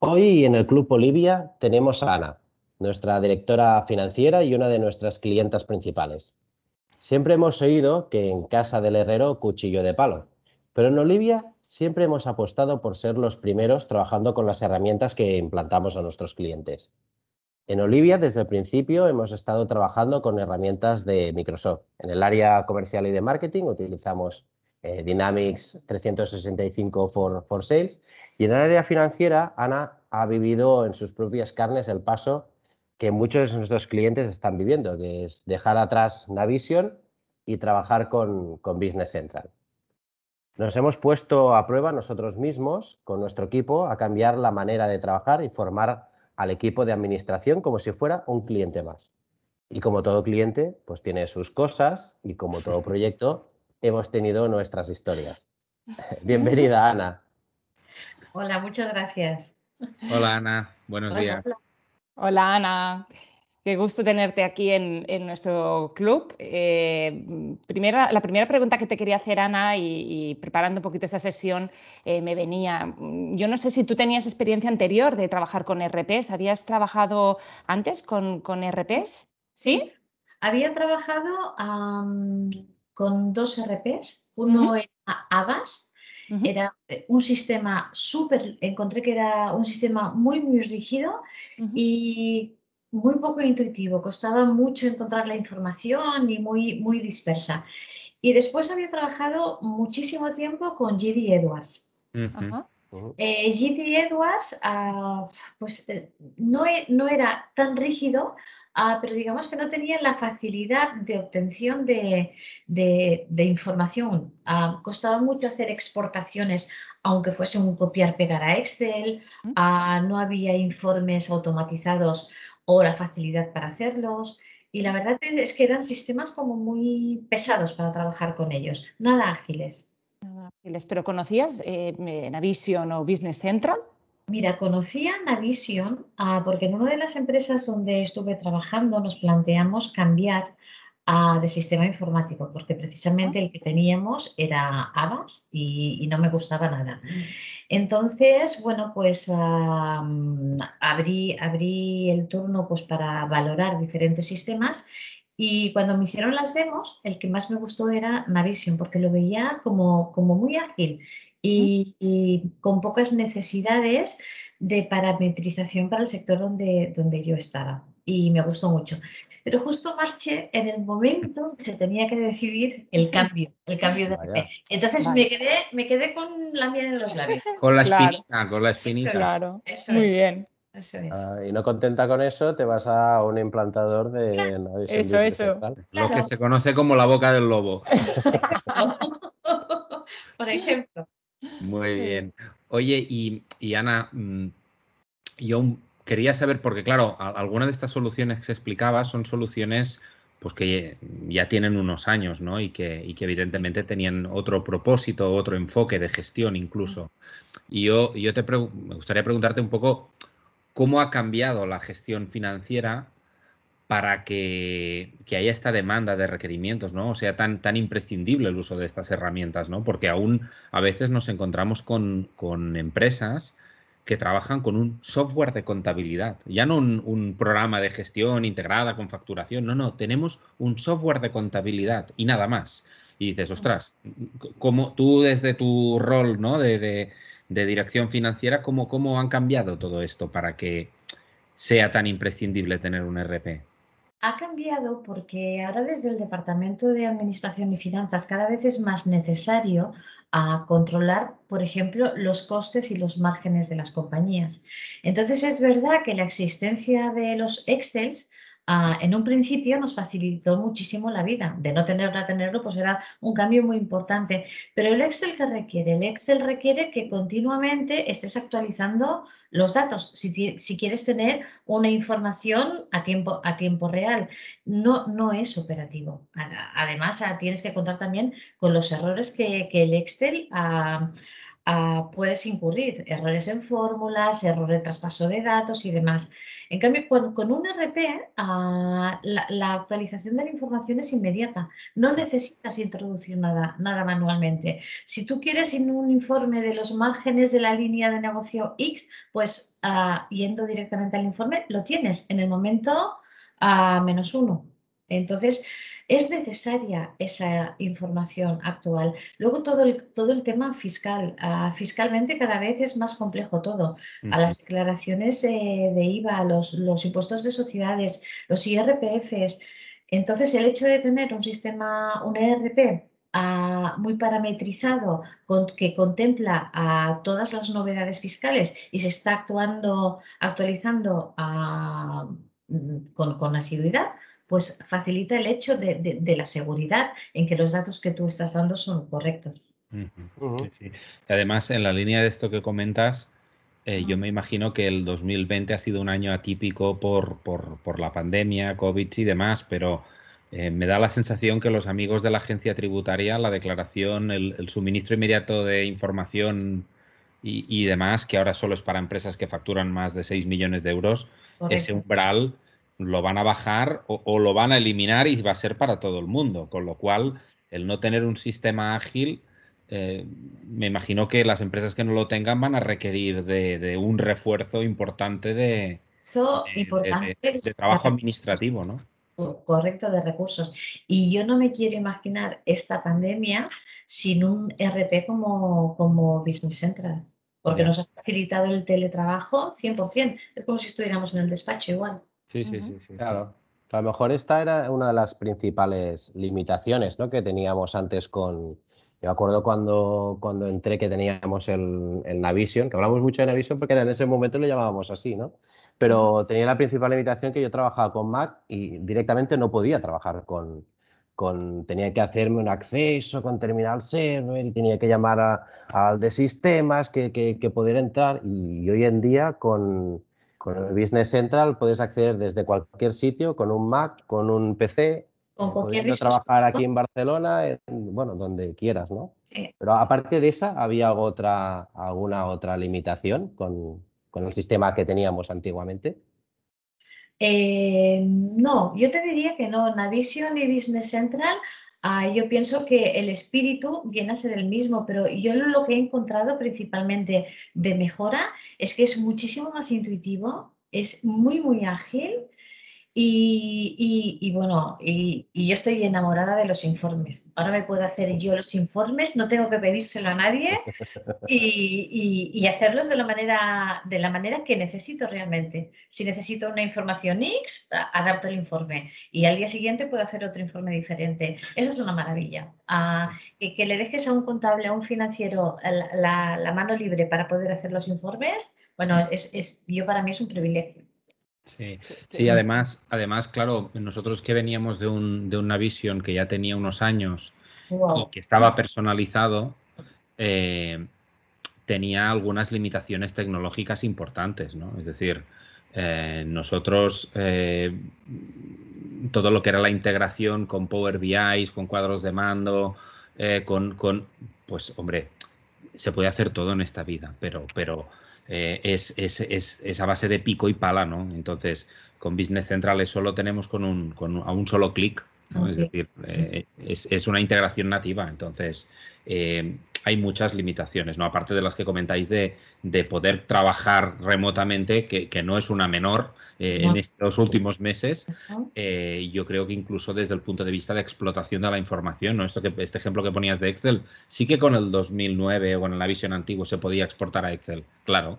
Hoy en el Club Olivia tenemos a Ana, nuestra directora financiera y una de nuestras clientas principales. Siempre hemos oído que en casa del herrero cuchillo de palo, pero en Olivia siempre hemos apostado por ser los primeros trabajando con las herramientas que implantamos a nuestros clientes. En Olivia, desde el principio, hemos estado trabajando con herramientas de Microsoft. En el área comercial y de marketing utilizamos eh, Dynamics 365 for, for Sales y en el área financiera, Ana ha vivido en sus propias carnes el paso que muchos de nuestros clientes están viviendo, que es dejar atrás Navision y trabajar con, Business Central. Nos hemos puesto a prueba nosotros mismos, con nuestro equipo, a cambiar la manera de trabajar y formar al equipo de administración como si fuera un cliente más. Y como todo cliente, pues tiene sus cosas y como todo proyecto, hemos tenido nuestras historias. Bienvenida, Ana. Hola, muchas gracias. Hola, Ana. Buenos días. Hola Ana, qué gusto tenerte aquí en, nuestro club. Eh, primera, la primera pregunta que te quería hacer, Ana, y, preparando un poquito esta sesión, eh, me venía, yo no sé si tú tenías experiencia anterior de trabajar con RPs, ¿habías trabajado antes con, con RPs? ¿Sí? Había trabajado con dos RPs, uno era Avas era eh, un sistema súper, encontré que era un sistema muy, muy rígido y muy poco intuitivo, costaba mucho encontrar la información y muy, muy dispersa. Y después había trabajado muchísimo tiempo con GD Edwards. Eh, GD Edwards ah, pues, eh, no, e, no, era tan rígido, Ah, pero digamos que no tenían la facilidad de obtención de, información. Ah, costaba mucho hacer exportaciones, aunque fuese un copiar-pegar a Excel, no había informes automatizados o la facilidad para hacerlos. Y la verdad es, que eran sistemas como muy pesados para trabajar con ellos, nada ágiles. Nada ágiles. ¿Pero conocías eh, Navision o Business Central? Mira, conocí a Navision ah, porque en una de las empresas donde estuve trabajando nos planteamos cambiar de sistema informático porque precisamente el que teníamos era Avas y, no me gustaba nada. Entonces, bueno, pues abrí, abrí el turno pues, para valorar diferentes sistemas y cuando me hicieron las demos, el que más me gustó era Navision porque lo veía como, como muy ágil y, con pocas necesidades de parametrización para el sector donde, donde yo estaba. Y me gustó mucho. Pero justo marché en el momento se tenía que decidir el cambio, el cambio de RP. Entonces me, quedé, me quedé con la miel en los labios. Con la espinita, con la espinita. claro, muy bien. Eso es. Ah, y no contenta con eso, te vas a un implantador de Eso, eso. Lo que se conoce como la boca del lobo. Por ejemplo. Muy bien. Oye, y, Ana, mm, yo quería saber, porque claro, algunas de estas soluciones que se explicaba son soluciones pues que ya tienen unos años, ¿no? Y que, y que evidentemente tenían otro propósito, otro enfoque de gestión incluso. Y yo, yo te me gustaría preguntarte un poco cómo ha cambiado la gestión financiera para que, haya esta demanda de requerimientos, ¿no? O sea, tan, tan imprescindible el uso de estas herramientas, ¿no? Porque aún a veces nos encontramos con, empresas que trabajan con un software de contabilidad, ya no un, programa de gestión integrada con facturación, no, no, tenemos un software de contabilidad y nada más. Y dices, ostras, como tú desde tu rol ¿no? de, dirección financiera, ¿cómo, ¿cómo han cambiado todo esto para que sea tan imprescindible tener un RP? Ha cambiado porque ahora desde el Departamento de Administración y Finanzas cada vez es más necesario a controlar, por ejemplo, los costes y los márgenes de las compañías. Entonces es verdad que la existencia de los Excels Ah, en un principio nos facilitó muchísimo la vida. De no tenerlo a tenerlo, pues era un cambio muy importante. Pero el Excel que requiere, el Excel requiere que continuamente estés actualizando los datos si, quieres tener una información a tiempo, a tiempo real. No, no es operativo. Además, ah, tienes que contar también con los errores que, que el Excel ha ah, puedes incurrir errores en fórmulas, error de traspaso de datos y demás. En cambio, con, un RP, ah, la, actualización de la información es inmediata. No necesitas introducir nada, nada manualmente. Si tú quieres un informe de los márgenes de la línea de negocio X, pues ah, yendo directamente al informe, lo tienes en el momento menos uno. Entonces, es necesaria esa información actual. Luego todo el, todo el tema fiscal. Ah, fiscalmente cada vez es más complejo todo. A las declaraciones de IVA, los, los impuestos de sociedades, los IRPFs. Entonces el hecho de tener un sistema, un ERP ah, muy parametrizado con, que contempla a todas las novedades fiscales y se está actuando, actualizando ah, con, con asiduidad, pues facilita el hecho de, la seguridad en que los datos que tú estás dando son correctos. Además, en la línea de esto que comentas, eh, yo me imagino que el 2020 ha sido un año atípico por, por, la pandemia, COVID y demás, pero eh, me da la sensación que los amigos de la agencia tributaria, la declaración, el, suministro inmediato de información y, y, demás, que ahora solo es para empresas que facturan más de 6 millones de euros, ese umbral lo van a bajar o, lo van a eliminar y va a ser para todo el mundo. Con lo cual, el no tener un sistema ágil, eh, me imagino que las empresas que no lo tengan van a requerir de, un refuerzo importante de, de, trabajo administrativo, ¿no? Correcto, de recursos. Y yo no me quiero imaginar esta pandemia sin un RP como, como Business Central, porque nos ha facilitado el teletrabajo 100%. Es como si estuviéramos en el despacho igual. Sí, sí, sí, sí. Claro. A lo mejor esta era una de las principales limitaciones ¿no? que teníamos antes con. Yo me acuerdo cuando, cuando entré que teníamos el, el, Navision, que hablamos mucho de Navision porque en ese momento lo llamábamos así, ¿no? Pero tenía la principal limitación que yo trabajaba con Mac y directamente no podía trabajar con. con tenía que hacerme un acceso con terminal server y tenía que llamar al de sistemas que, que, que poder entrar. Y hoy en día con con el Business Central puedes acceder desde cualquier sitio, con un Mac, con un PC, con cualquier trabajar aquí en Barcelona, bueno, donde quieras, ¿no? Pero aparte de esa, ¿había otra, alguna otra limitación con, el sistema que teníamos antiguamente? Eh, no, yo te diría que no. Navision y Business Central Ah, yo pienso que el espíritu viene a ser el mismo, pero yo lo que he encontrado principalmente de mejora es que es muchísimo más intuitivo, es muy, muy ágil y, bueno, y, yo estoy enamorada de los informes. Ahora me puedo hacer yo los informes, no tengo que pedírselo a nadie y, hacerlos de la, manera, de la manera que necesito realmente. Si necesito una información X, adapto el informe y al día siguiente puedo hacer otro informe diferente. Eso es una maravilla. Ah, que, le dejes a un contable, a un financiero la, mano libre para poder hacer los informes, bueno, es, es, yo para mí es un privilegio. Sí, sí además, además, claro, nosotros que veníamos de, un, de una visión que ya tenía unos años y que estaba personalizado, eh, tenía algunas limitaciones tecnológicas importantes, ¿no? Es decir, eh, nosotros eh, todo lo que era la integración con Power BI, con cuadros de mando, con, con, pues hombre, se puede hacer todo en esta vida, pero, pero eh, es, es, a base de pico y pala, ¿no? Entonces, con Business Central eso lo tenemos con un, con a un solo clic, Es decir, eh, es, una integración nativa. Entonces, eh, hay muchas limitaciones, ¿no? Aparte de las que comentáis de, poder trabajar remotamente, que, no es una menor en estos últimos meses. yo creo que incluso desde el punto de vista de explotación de la información, ¿no? Esto que, este ejemplo que ponías de Excel, sí que con el 2009 o en la visión antigua se podía exportar a Excel, claro,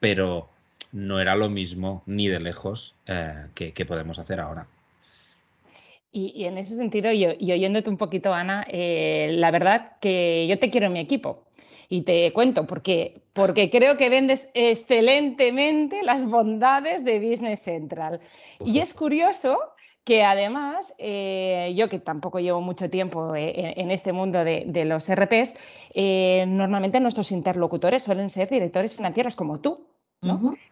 pero no era lo mismo ni de lejos eh, que, podemos hacer ahora. Y, en ese sentido, y, oyéndote un poquito, Ana, eh, la verdad que yo te quiero en mi equipo. Y te cuento, porque, porque creo que vendes excelentemente las bondades de Business Central. Y es curioso que además, eh, yo que tampoco llevo mucho tiempo en, este mundo de, de los RPs, normalmente nuestros interlocutores suelen ser directores financieros como tú.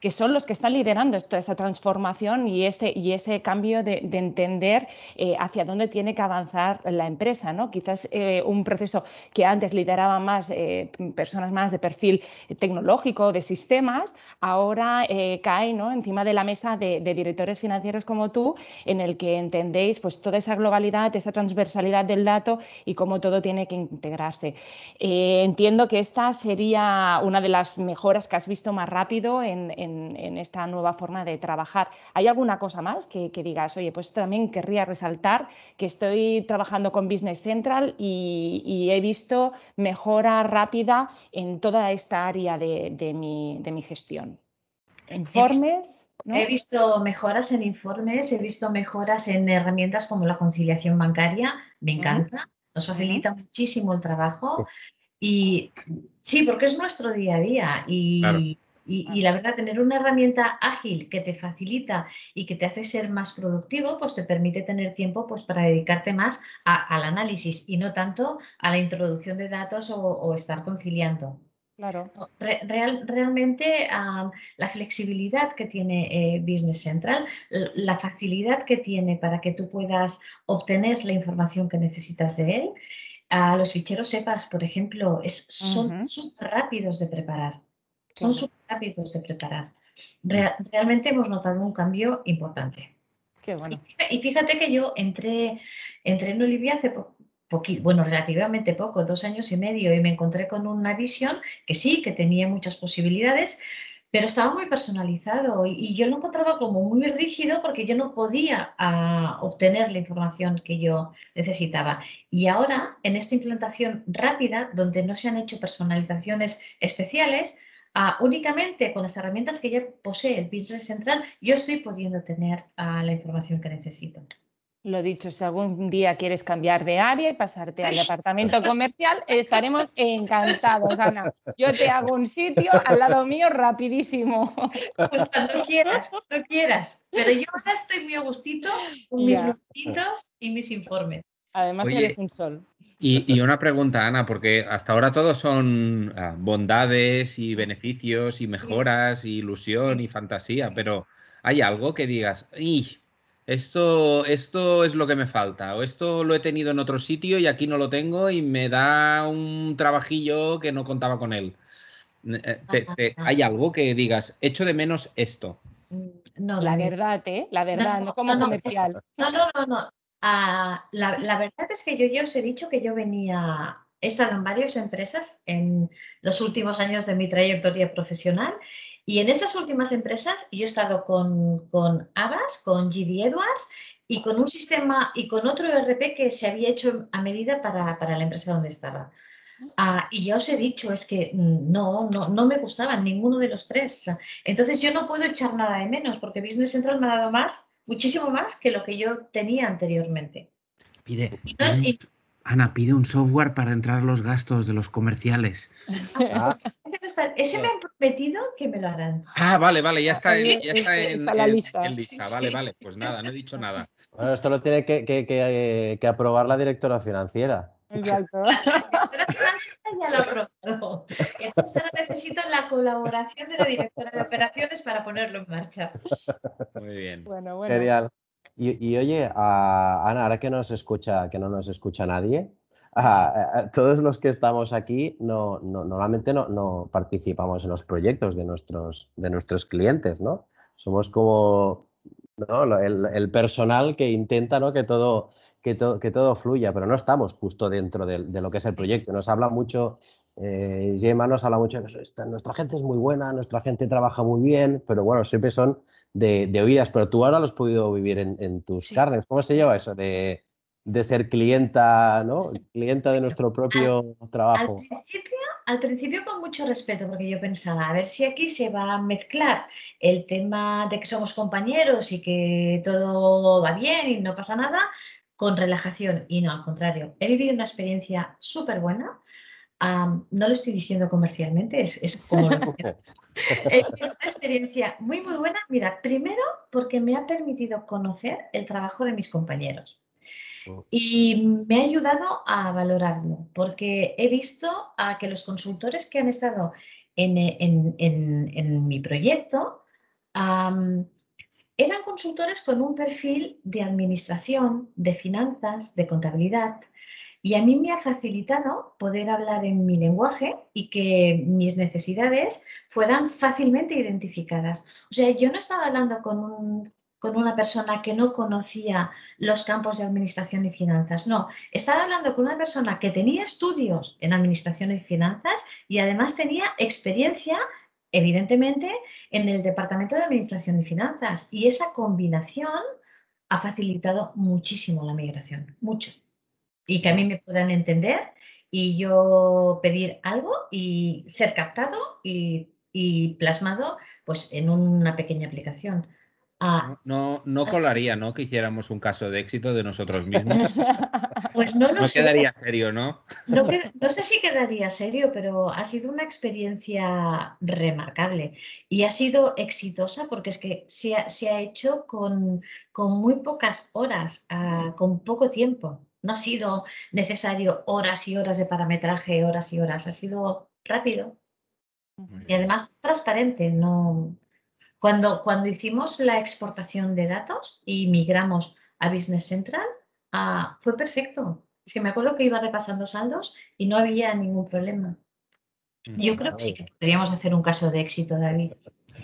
Que son los que están liderando toda esta transformación y ese, y ese cambio de, entender eh, hacia dónde tiene que avanzar la empresa. ¿no? Quizás eh, un proceso que antes lideraba más eh, personas más de perfil tecnológico, de sistemas, ahora cae ¿no? encima de la mesa de, directores financieros como tú, en el que entendéis pues, toda esa globalidad, esa transversalidad del dato y cómo todo tiene que integrarse. entiendo que esta sería una de las mejoras que has visto más rápido en, esta nueva forma de trabajar. ¿Hay alguna cosa más que, digas, oye, pues también querría resaltar que estoy trabajando con Business Central y, he visto mejora rápida en toda esta área de, mi, gestión? Informes. He visto mejoras en informes, he visto mejoras en herramientas como la conciliación bancaria, me encanta, nos facilita muchísimo el trabajo y sí, porque es nuestro día a día y, y, la verdad, tener una herramienta ágil que te facilita y que te hace ser más productivo, pues te permite tener tiempo pues, para dedicarte más al análisis y no tanto a la introducción de datos o, estar conciliando. Claro. Real, realmente la flexibilidad que tiene eh, Business Central, la facilidad que tiene para que tú puedas obtener la información que necesitas de él, a los ficheros SEPAS, por ejemplo, es, son súper rápidos de preparar. Son súper rápidos de preparar. realmente hemos notado un cambio importante. Qué bueno. Y fíjate que yo entré, entré en Olivia hace poquito, bueno, relativamente poco, dos años y medio, y me encontré con una visión que sí, que tenía muchas posibilidades, pero estaba muy personalizado y, yo lo encontraba como muy rígido porque yo no podía ah, obtener la información que yo necesitaba. Y ahora, en esta implantación rápida, donde no se han hecho personalizaciones especiales, únicamente con las herramientas que ya posee el Business Central, yo estoy pudiendo tener la información que necesito. Lo dicho, si algún día quieres cambiar de área y pasarte al departamento comercial, estaremos encantados, Ana. Yo te hago un sitio al lado mío rapidísimo. Pues cuando quieras, cuando quieras. Pero yo ahora estoy muy a gustito con mis numeritos y mis informes. Además eres un sol. Y, una pregunta, Ana, porque hasta ahora todo son ah, bondades y beneficios y mejoras y ilusión y fantasía, pero ¿hay algo que digas, esto, esto es lo que me falta, o esto lo he tenido en otro sitio y aquí no lo tengo y me da un trabajillo que no contaba con él? Eh, ¿Hay algo que digas, echo de menos esto? Mm, no, la verdad, ¿eh? La verdad, no, como comercial. No, no, no, no. Ah, la, verdad es que yo ya os he dicho que yo venía, he estado en varias empresas en los últimos años de mi trayectoria profesional y en esas últimas empresas yo he estado con, con Abbas, con GD Edwards y con un sistema y con otro ERP que se había hecho a medida para, la empresa donde estaba. Ah, y ya os he dicho, es que no, no, no me gustaban ninguno de los tres. Entonces yo no puedo echar nada de menos porque Business Central me ha dado más muchísimo más que lo que yo tenía anteriormente. Pide, Ana, pide un software para entrar los gastos de los comerciales. Ah, ese me han prometido que me lo harán. Ah, vale, vale, ya está, en, ya está, en, la lista. Vale, vale, pues nada, no he dicho nada. Bueno, esto lo tiene que, que, que aprobar la directora financiera. Exacto. ya lo ha aprobado. Entonces ahora necesito la colaboración de la directora de operaciones para ponerlo en marcha. Muy bien. Bueno, bueno. Genial. Y, oye, Ana, ahora que nos escucha, que no nos escucha nadie, todos los que estamos aquí no, normalmente no, participamos en los proyectos de nuestros, de nuestros clientes, ¿no? Somos como el, el, personal que intenta ¿no? que todo que, todo fluya, pero no estamos justo dentro de, lo que es el proyecto. Nos habla mucho, eh, Gemma nos habla mucho de que nuestra gente es muy buena, nuestra gente trabaja muy bien, pero bueno, siempre son de, oídas, pero tú ahora lo has podido vivir en, tus carnes. ¿Cómo se lleva eso de, ser clienta, ¿no? Clienta de nuestro propio trabajo. Al principio, al principio con mucho respeto, porque yo pensaba, a ver si aquí se va a mezclar el tema de que somos compañeros y que todo va bien y no pasa nada, con relajación y no, al contrario. He vivido una experiencia súper buena. no lo estoy diciendo comercialmente, es, es como He vivido una experiencia muy, muy buena. Mira, primero porque me ha permitido conocer el trabajo de mis compañeros. Oh. Y me ha ayudado a valorarlo, porque he visto a que los consultores que han estado en, mi proyecto eran consultores con un perfil de administración, de finanzas, de contabilidad. Y a mí me ha facilitado poder hablar en mi lenguaje y que mis necesidades fueran fácilmente identificadas. O sea, yo no estaba hablando con, con una persona que no conocía los campos de administración y finanzas. No, estaba hablando con una persona que tenía estudios en administración y finanzas y además tenía experiencia evidentemente, en el Departamento de Administración y Finanzas. Y esa combinación ha facilitado muchísimo la migración, mucho. Y que a mí me puedan entender y yo pedir algo y ser captado y, y plasmado pues, en una pequeña aplicación. Ah, no, no colaría, ¿no? Que hiciéramos un caso de éxito de nosotros mismos. Pues no lo no quedaría serio, ¿no? No, no, sé si quedaría serio, pero ha sido una experiencia remarcable y ha sido exitosa porque es que se ha, hecho con, con, muy pocas horas, ah, con poco tiempo. No ha sido necesario horas y horas de parametraje, horas y horas. Ha sido rápido y además transparente. No, cuando, cuando hicimos la exportación de datos y migramos a Business Central, ah, fue perfecto. Es que me acuerdo que iba repasando saldos y no había ningún problema. Yo creo que sí que podríamos hacer un caso de éxito, David.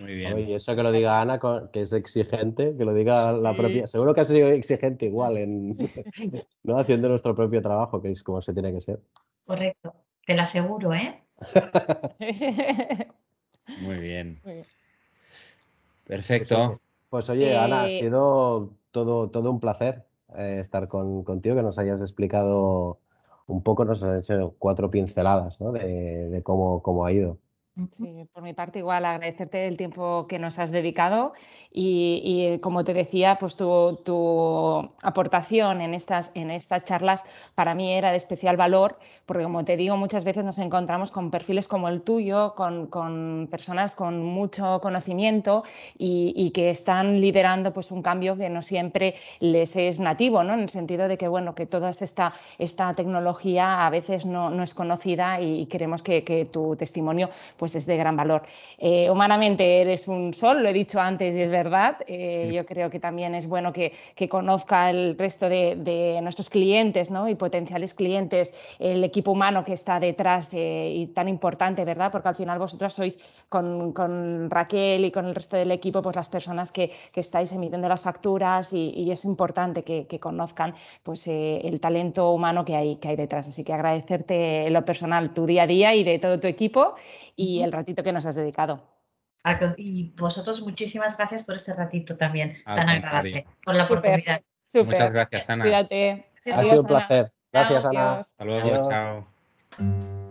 Muy bien. Oye, eso que lo diga Ana, que es exigente, que lo diga la propia. Seguro que ha sido exigente igual en ¿no? haciendo nuestro propio trabajo, que es como se tiene que ser. Correcto, te lo aseguro, ¿eh? Muy bien. Muy bien. Perfecto. Pues, oye, Ana, ha eh, sido todo, todo un placer eh, estar contigo, que nos hayas explicado un poco, nos has hecho cuatro pinceladas de, cómo, cómo ha ido. Sí, por mi parte igual agradecerte el tiempo que nos has dedicado y, como te decía, pues tu, aportación en estas, en estas charlas para mí era de especial valor porque como te digo muchas veces nos encontramos con perfiles como el tuyo, con, personas con mucho conocimiento y, que están liderando pues un cambio que no siempre les es nativo, ¿no? en el sentido de que bueno que toda esta, esta tecnología a veces no, es conocida y queremos que, que tu testimonio pues es de gran valor. Eh, humanamente eres un sol, lo he dicho antes y es verdad. Eh, yo creo que también es bueno que, conozca el resto de, nuestros clientes ¿no? y potenciales clientes, el equipo humano que está detrás eh, y tan importante, ¿verdad? Porque al final vosotros sois con, Raquel y con el resto del equipo pues las personas que, estáis emitiendo las facturas y, es importante que, conozcan pues, el talento humano que hay, que hay detrás. Así que agradecerte en lo personal tu día a día y de todo tu equipo y el ratito que nos has dedicado. Y vosotros muchísimas gracias por este ratito también tan agradable, por la oportunidad. Muchas gracias, Ana. Cuídate. Ha sido un placer. Gracias, Ana. Hasta luego, chao.